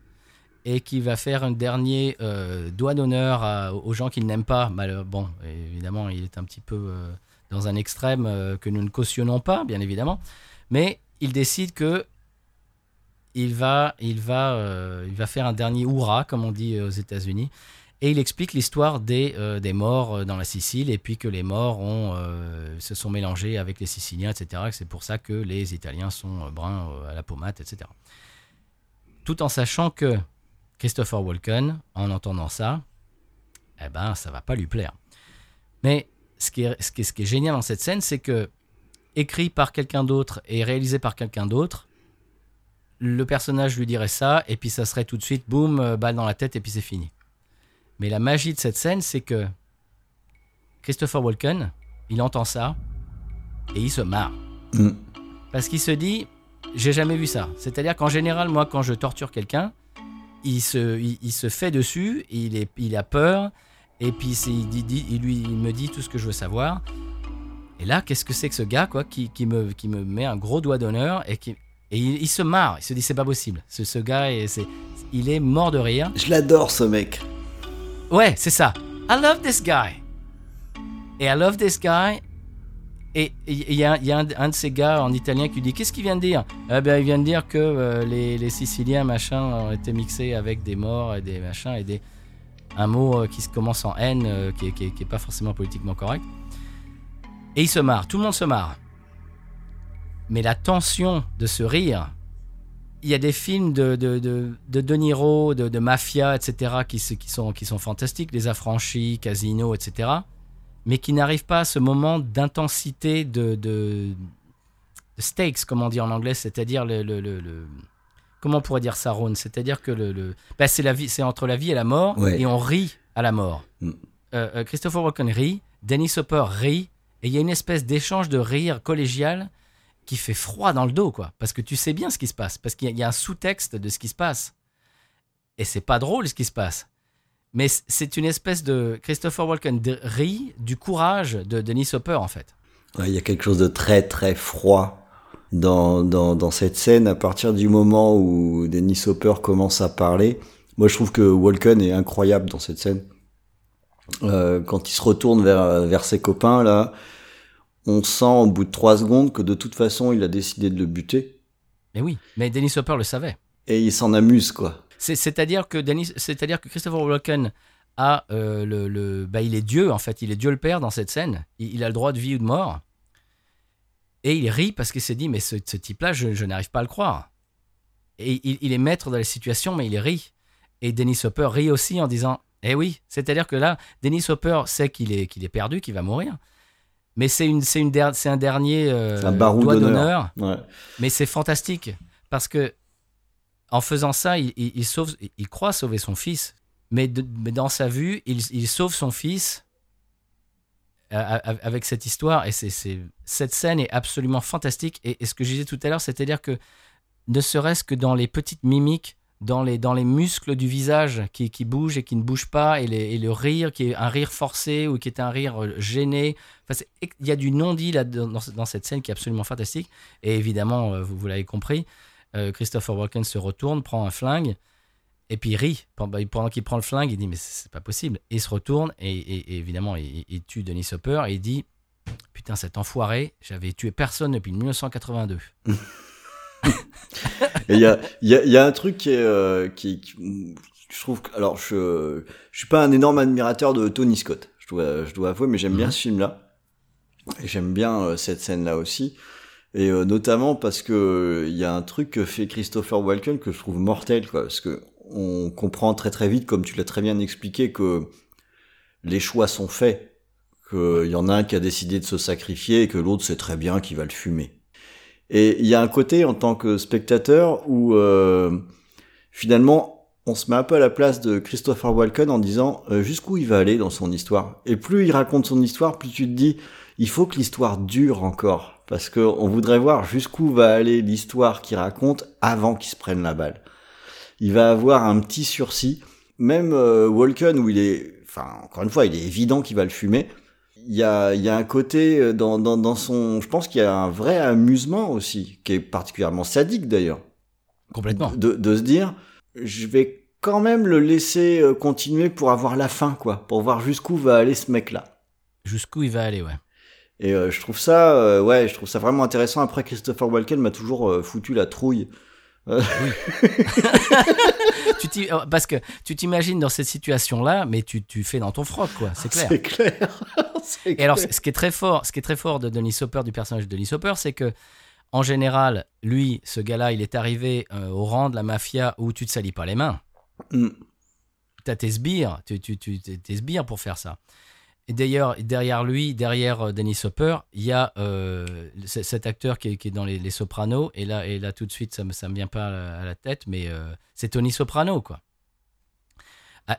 et qui va faire un dernier euh, doigt d'honneur aux gens qu'il n'aime pas. Mal- bon, évidemment, il est un petit peu euh, dans un extrême euh, que nous ne cautionnons pas, bien évidemment, mais il décide que il va, il va, il va faire un dernier hurrah, comme on dit aux États-Unis, et il explique l'histoire des, des morts dans la Sicile, et puis que les morts ont, se sont mélangés avec les Siciliens, etc. C'est pour ça que les Italiens sont bruns à la pommade, etc. Tout en sachant que Christopher Walken, en entendant ça, eh ben, ça va pas lui plaire. Mais ce qui est, ce qui est, ce qui est génial dans cette scène, c'est que écrit par quelqu'un d'autre et réalisé par quelqu'un d'autre, le personnage lui dirait ça, et puis ça serait tout de suite, boum, euh, balle dans la tête, et puis c'est fini. Mais la magie de cette scène, c'est que Christopher Walken, il entend ça, et il se marre. Mm. Parce qu'il se dit, j'ai jamais vu ça. C'est-à-dire qu'en général, moi, quand je torture quelqu'un, il se, il, il se fait dessus, il, est, il a peur, et puis c'est- il, dit- il lui, il me dit tout ce que je veux savoir. Et là, qu'est-ce que c'est que ce gars, quoi, qui, qui me, qui me met un gros doigt d'honneur et qui, et il, il se marre. Il se dit, c'est pas possible. Ce, ce gars, est- c'est, il est mort de rire. Je l'adore ce mec. Ouais, c'est ça. I love this guy. Et I love this guy. Et il y a, un, de ces gars en italien qui dit Qu'est-ce qu'il vient de dire? Eh ben, Il vient de dire que euh, les, Siciliens, machin, ont été mixés avec des morts et des machins et des. Un mot euh, qui se commence en haine, euh, qui, est, qui, est, qui est pas forcément politiquement correct. Et il se marre. Tout le monde se marre. Mais la tension de ce rire, il y a des films de de, de, Niro, de, mafia, etc., qui, sont, qui sont fantastiques, Les Affranchis, Casino, etc., mais qui n'arrivent pas à ce moment d'intensité, de, de, de stakes, comme on dit en anglais, c'est-à-dire le, le, le- le- Comment on pourrait dire ça, Ron? C'est-à-dire que le, bah, c'est, la vie, c'est entre la vie et la mort, Ouais. et on rit à la mort. Mm. Euh, euh, Christopher Walken rit, Dennis Hopper rit, et il y a une espèce d'échange de rire collégial qui fait froid dans le dos, quoi. Parce que tu sais bien ce qui se passe, parce qu'il y y a un sous-texte de ce qui se passe. Et c'est pas drôle ce qui se passe. Mais c'est une espèce de. Christopher Walken rit du courage de Dennis Hopper, en fait. Ouais, Il y a quelque chose de très très froid dans, dans, dans cette scène. À partir du moment où Dennis Hopper commence à parler, moi je trouve que Walken est incroyable dans cette scène. Euh, quand il se retourne vers, vers ses copains, là, on sent au bout de trois secondes que de toute façon il a décidé de le buter. Mais oui, mais Dennis Hopper le savait. Et il s'en amuse, quoi. C'est- C'est-à-dire que Dennis, c'est-à-dire que Christopher Walken a euh, le, le- bah, il est Dieu en fait, il est Dieu le Père dans cette scène. Il, il a le droit de vie ou de mort. Et il rit parce qu'il s'est dit mais ce, ce type-là, je, je n'arrive pas à le croire. Et il, il est maître de la situation, mais il rit. Et Dennis Hopper rit aussi en disant eh oui, c'est-à-dire que là, Dennis Hopper sait qu'il est qu'il est perdu, qu'il va mourir. Mais c'est une, c'est une der- c'est un dernier euh, un doigt d'honneur. d'honneur. Ouais. Mais c'est fantastique parce que en faisant ça, il, croit sauver son fils, mais, dans sa vue, il, sauve son fils euh, avec cette histoire. Et cette scène est absolument fantastique. Et, ce que je disais tout à l'heure, c'est-à-dire que ne serait-ce que dans les petites mimiques, dans les, muscles du visage qui, bougent et qui ne bougent pas, et, le rire qui est un rire forcé ou qui est un rire euh, gêné. Il y a du non-dit dans, cette scène qui est absolument fantastique. Et évidemment, euh, vous, l'avez compris, Christopher Walken se retourne, prend un flingue, et puis il rit. Pendant pendant qu'il prend le flingue, il dit Mais c'est pas possible. Et il se retourne, et, et- et évidemment, il, il tue Denis Hopper, et il dit Putain, cet enfoiré, j'avais tué personne depuis 1982. Et il y a, il y, a, il y a un truc qui est, euh, qui, qui- je trouve, que- alors je, je suis pas un énorme admirateur de Tony Scott, je dois, je dois avouer, mais j'aime bien Mhm. ce film-là. Et j'aime bien euh, cette scène-là aussi. Et euh, notamment parce que il y a un truc que fait Christopher Walken que je trouve mortel, quoi. Parce que on comprend très très vite, comme tu l'as très bien expliqué, que les choix sont faits. Qu'il y en a un qui a décidé de se sacrifier et que l'autre sait très bien qu'il va le fumer. Et il y a un côté en tant que spectateur où euh, finalement on se met un peu à la place de Christopher Walken en disant euh, jusqu'où il va aller dans son histoire? Et plus il raconte son histoire, plus tu te dis il faut que l'histoire dure encore parce que on voudrait voir jusqu'où va aller l'histoire qu'il raconte avant qu'il se prenne la balle. Il va avoir un petit sursis. Même euh, Walken où il est, enfin encore une fois, il est évident qu'il va le fumer il y a, il y a un côté euh, dans, dans, dans son... Je pense qu'il y a un vrai amusement aussi, qui est particulièrement sadique d'ailleurs, Complètement. de, de se dire, je vais quand même le laisser euh, continuer pour avoir la fin, quoi, pour voir jusqu'où va aller ce mec-là. Jusqu'où il va aller, ouais. Et euh, je trouve ça, euh, ouais, je trouve ça vraiment intéressant. Après, Christopher Walken m'a toujours euh, foutu la trouille. Tu parce que tu t'imagines dans cette situation-là, mais tu, tu fais dans ton froc, quoi. C'est clair. C'est clair. Et alors, ce qui est très fort, ce qui est très fort de Denis Hopper, du personnage de Denis Hopper, c'est que, en général, lui, ce gars-là, il est arrivé euh, au rang de la mafia où tu te salis pas les mains. Mm. T'as tes sbires, tu, tu, tu, tes sbires pour faire ça. Et d'ailleurs, derrière lui, derrière euh, Dennis Hopper, il y a euh, cet acteur qui est, qui est dans les, les Sopranos. Et là, et là, tout de suite, ça me, ça me vient pas à la, à la tête, mais euh, c'est Tony Soprano, quoi.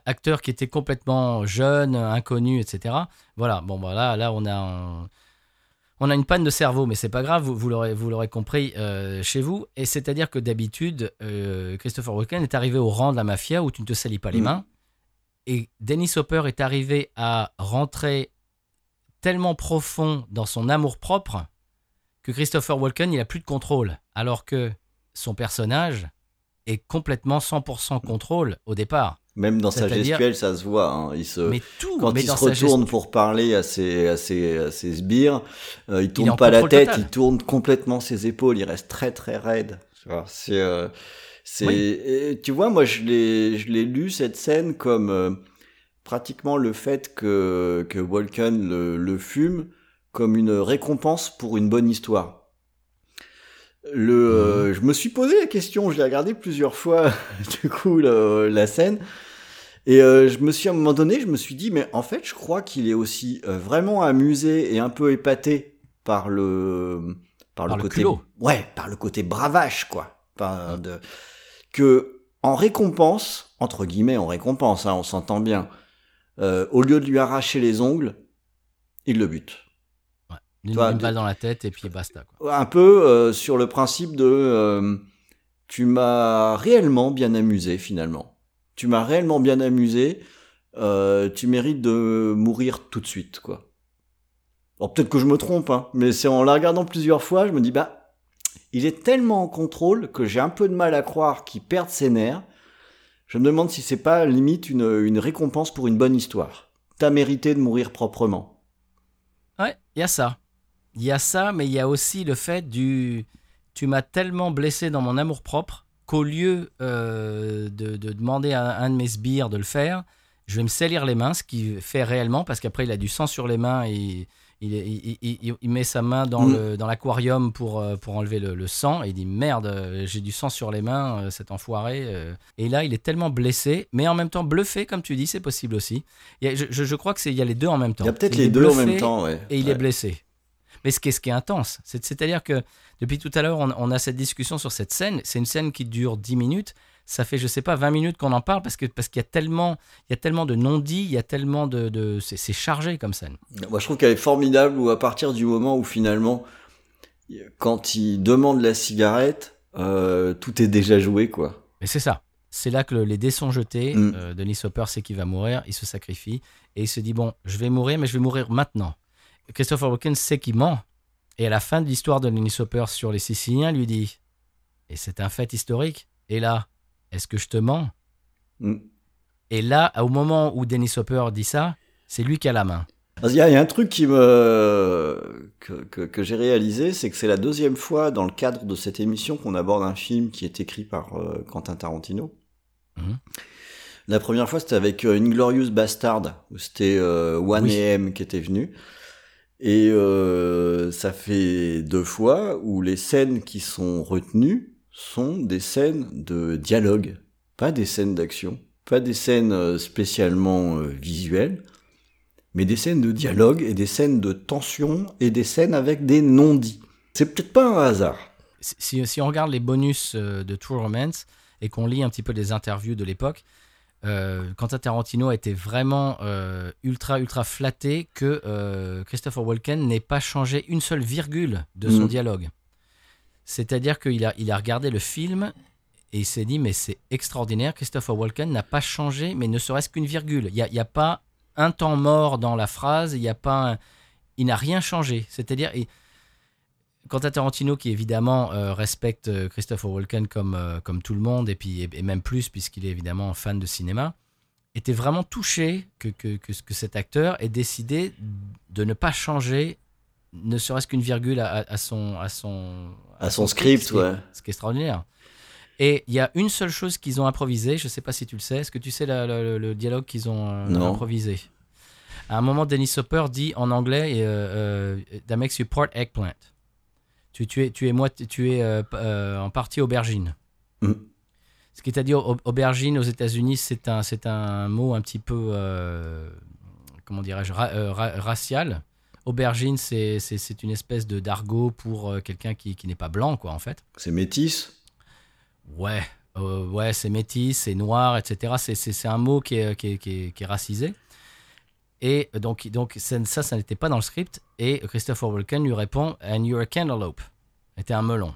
Acteur qui était complètement jeune, inconnu, etc. Voilà, bon, voilà, là, on a, un- on a une panne de cerveau, mais c'est pas grave, vous, vous l'aurez, compris euh, chez vous. Et c'est-à-dire que d'habitude, euh, Christopher Walken est arrivé au rang de la mafia où tu ne te salis pas les Mm. mains. Et Dennis Hopper est arrivé à rentrer tellement profond dans son amour propre que Christopher Walken, il a plus de contrôle. Alors que son personnage est complètement 100% contrôle au départ. Même dans sa gestuelle, ça se voit. hein. Il se... Mais tout, quand mais il se retourne gestu- pour parler à ses, à ses, à ses sbires, euh, il tourne pas la tête, total. il tourne complètement ses épaules, il reste très très raide. C'est, euh, c'est, Oui. tu vois, moi je l'ai, je l'ai lu cette scène comme euh, pratiquement le fait que que Walken le, le fume comme une récompense pour une bonne histoire. Le, euh, je me suis posé la question, je l'ai regardé plusieurs fois, du coup, le- la scène. Et euh, je me suis à un moment donné, je me suis dit, mais en fait, je crois qu'il est aussi euh, vraiment amusé et un peu épaté par le par, Par le le côté culot. ouais, par le côté bravache quoi. Par, de, que en récompense entre guillemets en récompense, hein, on s'entend bien. euh, au lieu de lui arracher les ongles, il le bute. Toi, une balle dans la tête et puis basta. Quoi. Un peu euh, sur le principe de euh, tu m'as réellement bien amusé finalement. Tu m'as réellement bien amusé. euh, tu mérites de mourir tout de suite quoi. Alors peut-être que je me trompe, hein, mais c'est en la regardant plusieurs fois, je me dis bah il est tellement en contrôle que j'ai un peu de mal à croire qu'il perde ses nerfs. Je me demande si c'est pas limite une, récompense pour une bonne histoire. T'as mérité de mourir proprement. Ouais, il y a ça. Il y a ça, mais il y a aussi le fait du. Tu m'as tellement blessé dans mon amour propre qu'au lieu euh, de, de demander à un de mes sbires de le faire, je vais me salir les mains, ce qu'il fait réellement, parce qu'après il a du sang sur les mains et il, il- il- il- il met sa main dans Mm. le- dans l'aquarium pour, euh, pour enlever le, le sang et il dit merde, euh, j'ai du sang sur les mains, euh, cet enfoiré. Et là, il est tellement blessé, mais en même temps bluffé, comme tu dis, c'est possible aussi. A- je, je- crois que c'est il y a les deux en même temps. Il y a peut-être les deux en même temps, ouais. et il Ouais. est blessé. Mais ce qui est, ce qui est intense, c'est- c'est-à-dire que depuis tout à l'heure, on, on a cette discussion sur cette scène. C'est une scène qui dure 10 minutes. Ça fait, je sais pas, 20 minutes qu'on en parle parce que parce qu'il y a tellement, il y a tellement de non-dits, il y a tellement de, de c'est chargé comme scène. Moi, je trouve qu'elle est formidable ou à partir du moment où finalement, quand il demande la cigarette, euh, tout est déjà joué, quoi. Et c'est ça. C'est là que le- les dés sont jetés. Mm. Euh, Denis Hopper sait qu'il va mourir, il se sacrifie et il se dit bon, je vais mourir, mais je vais mourir maintenant. Christopher Walken sait qu'il ment. Et à la fin de l'histoire de Denis Hopper sur les Siciliens, il lui dit et c'est un fait historique. Et là, est-ce que je te mens? Mm. Et là, au moment où Dennis Hopper dit ça, c'est lui qui a la main. Il y, a il y a un truc qui me que, que, que j'ai réalisé, c'est que c'est la deuxième fois dans le cadre de cette émission qu'on aborde un film qui est écrit par euh, Quentin Tarantino. Mhm. La première fois, c'était avec euh, Inglorious Bastard, où c'était euh, One Oui. AM qui était venu. Et euh, ça fait deux fois où les scènes qui sont retenues sont des scènes de dialogue, pas des scènes d'action, pas des scènes euh, spécialement euh, visuelles, mais des scènes de dialogue et des scènes de tension et des scènes avec des non-dits. C'est peut-être pas un hasard. si, si on regarde les bonus euh, de True Romance et qu'on lit un petit peu des interviews de l'époque, euh, Quentin Tarantino a été vraiment euh, ultra ultra flatté que euh, Christopher Walken n'ait pas changé une seule virgule de son Mhm. dialogue. C'est-à-dire qu'il a, il a regardé le film et il s'est dit mais c'est extraordinaire, Christopher Walken n'a pas changé, mais ne serait-ce qu'une virgule. Il n'y a, a pas un temps mort dans la phrase, il n'y a pas un- il n'a rien changé. C'est-à-dire, et- Quentin Tarantino, qui évidemment euh, respecte euh, Christopher Walken comme, euh, comme tout le monde, et, puis, et, même plus, puisqu'il est évidemment fan de cinéma, était vraiment touché que, que, que, cet acteur ait décidé de ne pas changer, ne serait-ce qu'une virgule à, à- à son, à, son, À son script, ouais. ce qui est extraordinaire. Et il y a une seule chose qu'ils ont improvisé, je ne sais pas si tu le sais, est-ce que tu sais la- la- le, le dialogue qu'ils ont euh, improvisé? À un moment, Dennis Hopper dit en anglais euh, euh, That makes you part eggplant. Tu, tu es, tu es, moi, tu es euh, euh, en partie aubergine. Mm. Ce qui est à dire, au- aubergine aux États-Unis, c'est un, c'est un mot un petit peu, comment dirais-je, ra- ra- racial. Aubergine, c'est une espèce de d'argot pour euh, quelqu'un qui, qui n'est pas blanc, quoi, en fait. C'est métis. Ouais, euh, ouais, c'est métis, c'est noir, etc. C'est- un mot qui est, qui est, qui est- qui est racisé. Et donc, donc ça, ça, ça n'était pas dans le script. Et Christopher Walken lui répond And you're a cantaloupe. Était un melon.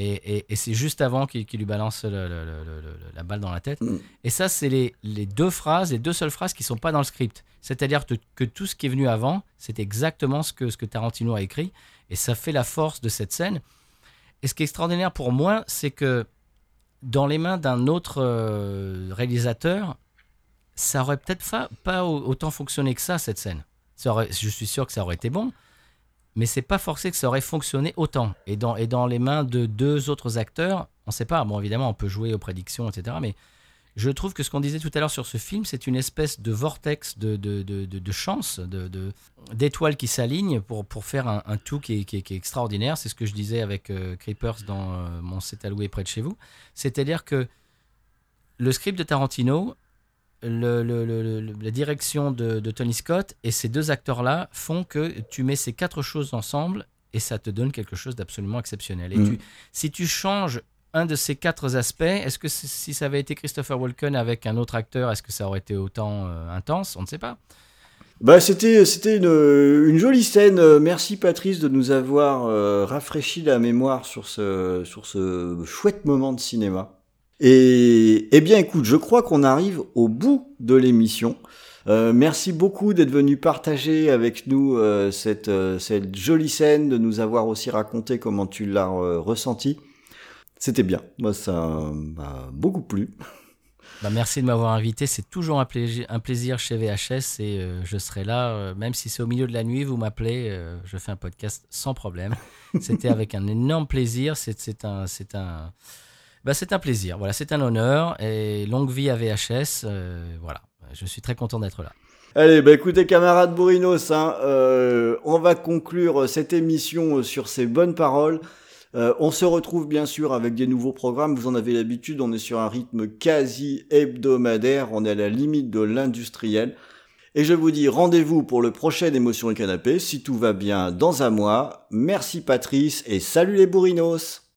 Et, et- et c'est juste avant qu'il lui balance le- le- le- le- le- la balle dans la tête. Mm. Et ça, c'est les, les deux phrases, les deux seules phrases qui sont pas dans le script. C'est-à-dire que, que tout ce qui est venu avant, c'est exactement ce que, ce que Tarantino a écrit. Et ça fait la force de cette scène. Et ce qui est extraordinaire pour moi, c'est que dans les mains d'un autre euh, réalisateur, ça aurait peut-être pas au- autant fonctionné que ça, cette scène. Ça aurait- je suis sûr que ça aurait été bon, mais c'est pas forcé que ça aurait fonctionné autant. Et dans, et dans les mains de deux autres acteurs, on sait pas. Bon, évidemment, on peut jouer aux prédictions, etc. Mais je trouve que ce qu'on disait tout à l'heure sur ce film, c'est une espèce de vortex de, de, de, de, chance, d'étoiles qui s'alignent pour, pour faire un, un tout qui est, qui est- qui est extraordinaire. C'est ce que je disais avec euh, Creepers dans euh, Mon C'est alloué près de chez vous. C'est-à-dire que le script de Tarantino, le- le- le- le- la direction de, de Tony Scott et ces deux acteurs-là font que tu mets ces quatre choses ensemble et ça te donne quelque chose d'absolument exceptionnel. Et Mm. tu, si tu changes un de ces quatre aspects, est-ce que si ça avait été Christopher Walken avec un autre acteur, est-ce que ça aurait été autant euh, intense? On ne sait pas. Bah, c'était c'était une, une jolie scène. Merci Patrice de nous avoir euh, rafraîchi la mémoire sur ce sur ce chouette moment de cinéma. Et eh bien écoute, je crois qu'on arrive au bout de l'émission. Euh, merci beaucoup d'être venu partager avec nous euh, cette euh, cette jolie scène, de nous avoir aussi raconté comment tu l'as ressenti. C'était bien. Moi, ça m'a beaucoup plu. Bah, merci de m'avoir invité. C'est toujours un plaisir, un plaisir chez VHS et je serai là, même si c'est au milieu de la nuit, vous m'appelez, je fais un podcast sans problème. C'était avec un énorme plaisir. C'est c'est un, c'est un, bah, c'est un plaisir. Voilà, c'est un honneur et longue vie à VHS. euh, voilà, je suis très content d'être là. Allez, bah écoutez camarades Bourinos, hein, euh, on va conclure cette émission sur ces bonnes paroles. Euh, on se retrouve bien sûr avec des nouveaux programmes, vous en avez l'habitude, on est sur un rythme quasi hebdomadaire, on est à la limite de l'industriel. Et je vous dis rendez-vous pour le prochain Émotion et Canapé, si tout va bien dans un mois. Merci Patrice et salut les Bourinos